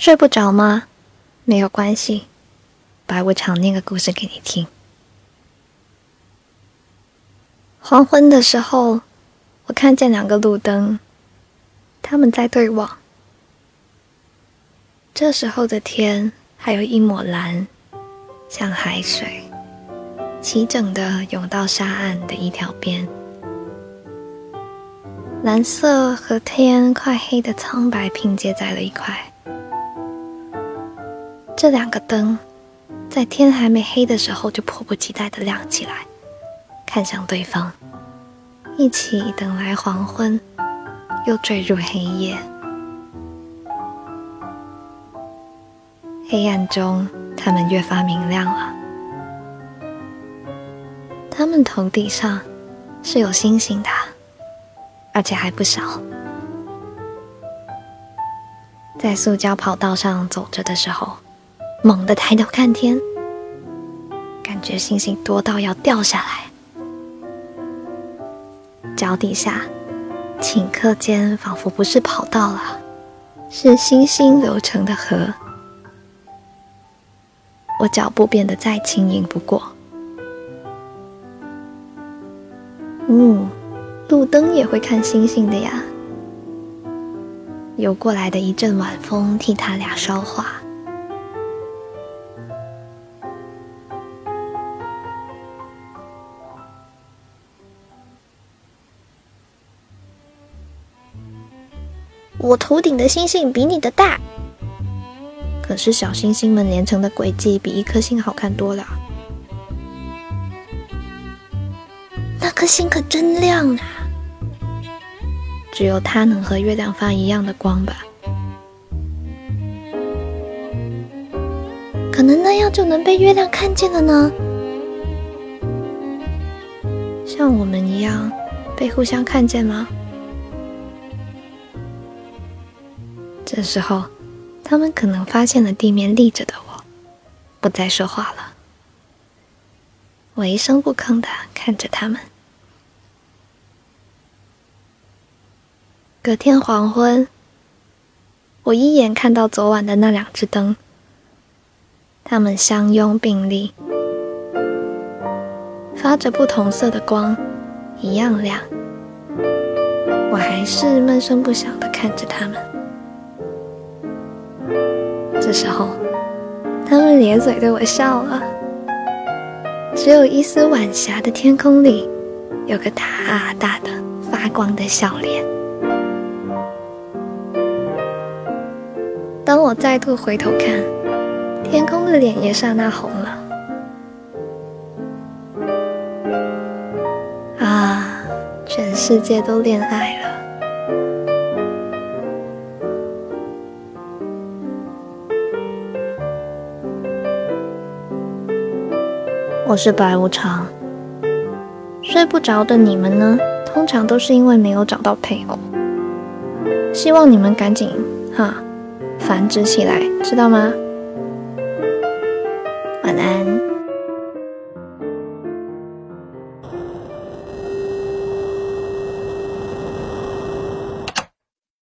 睡不着吗？没有关系，白无常念个故事给你听。黄昏的时候，我看见两个路灯，他们在对望。这时候的天还有一抹蓝，像海水，齐整的涌到沙岸的一条边。蓝色和天快黑的苍白拼接在了一块。这两个灯，在天还没黑的时候就迫不及待的亮起来，看向对方，一起等来黄昏，又坠入黑夜。黑暗中，它们越发明亮了。它们头顶上是有星星的，而且还不少。在塑胶跑道上走着的时候。猛地抬头看天，感觉星星多到要掉下来。脚底下，顷刻间仿佛不是跑道了，是星星流成的河。我脚步变得再轻盈不过。嗯，路灯也会看星星的呀。游过来的一阵晚风替他俩捎话。我头顶的星星比你的大，可是小星星们连成的轨迹比一颗星好看多了。那颗星可真亮啊！只有它能和月亮发一样的光吧？可能那样就能被月亮看见了呢？像我们一样被互相看见吗？的时候，他们可能发现了地面立着的我，不再说话了。我一声不吭的看着他们。隔天黄昏，我一眼看到昨晚的那两只灯，它们相拥并立，发着不同色的光，一样亮。我还是闷声不响的看着他们。的时候，他们咧嘴对我笑了。只有一丝晚霞的天空里，有个大大的发光的笑脸。当我再度回头看，天空的脸也刹那红了。啊，全世界都恋爱了。我是白无常睡不着的你们呢通常都是因为没有找到配偶。希望你们赶紧哈繁殖起来知道吗？晚安。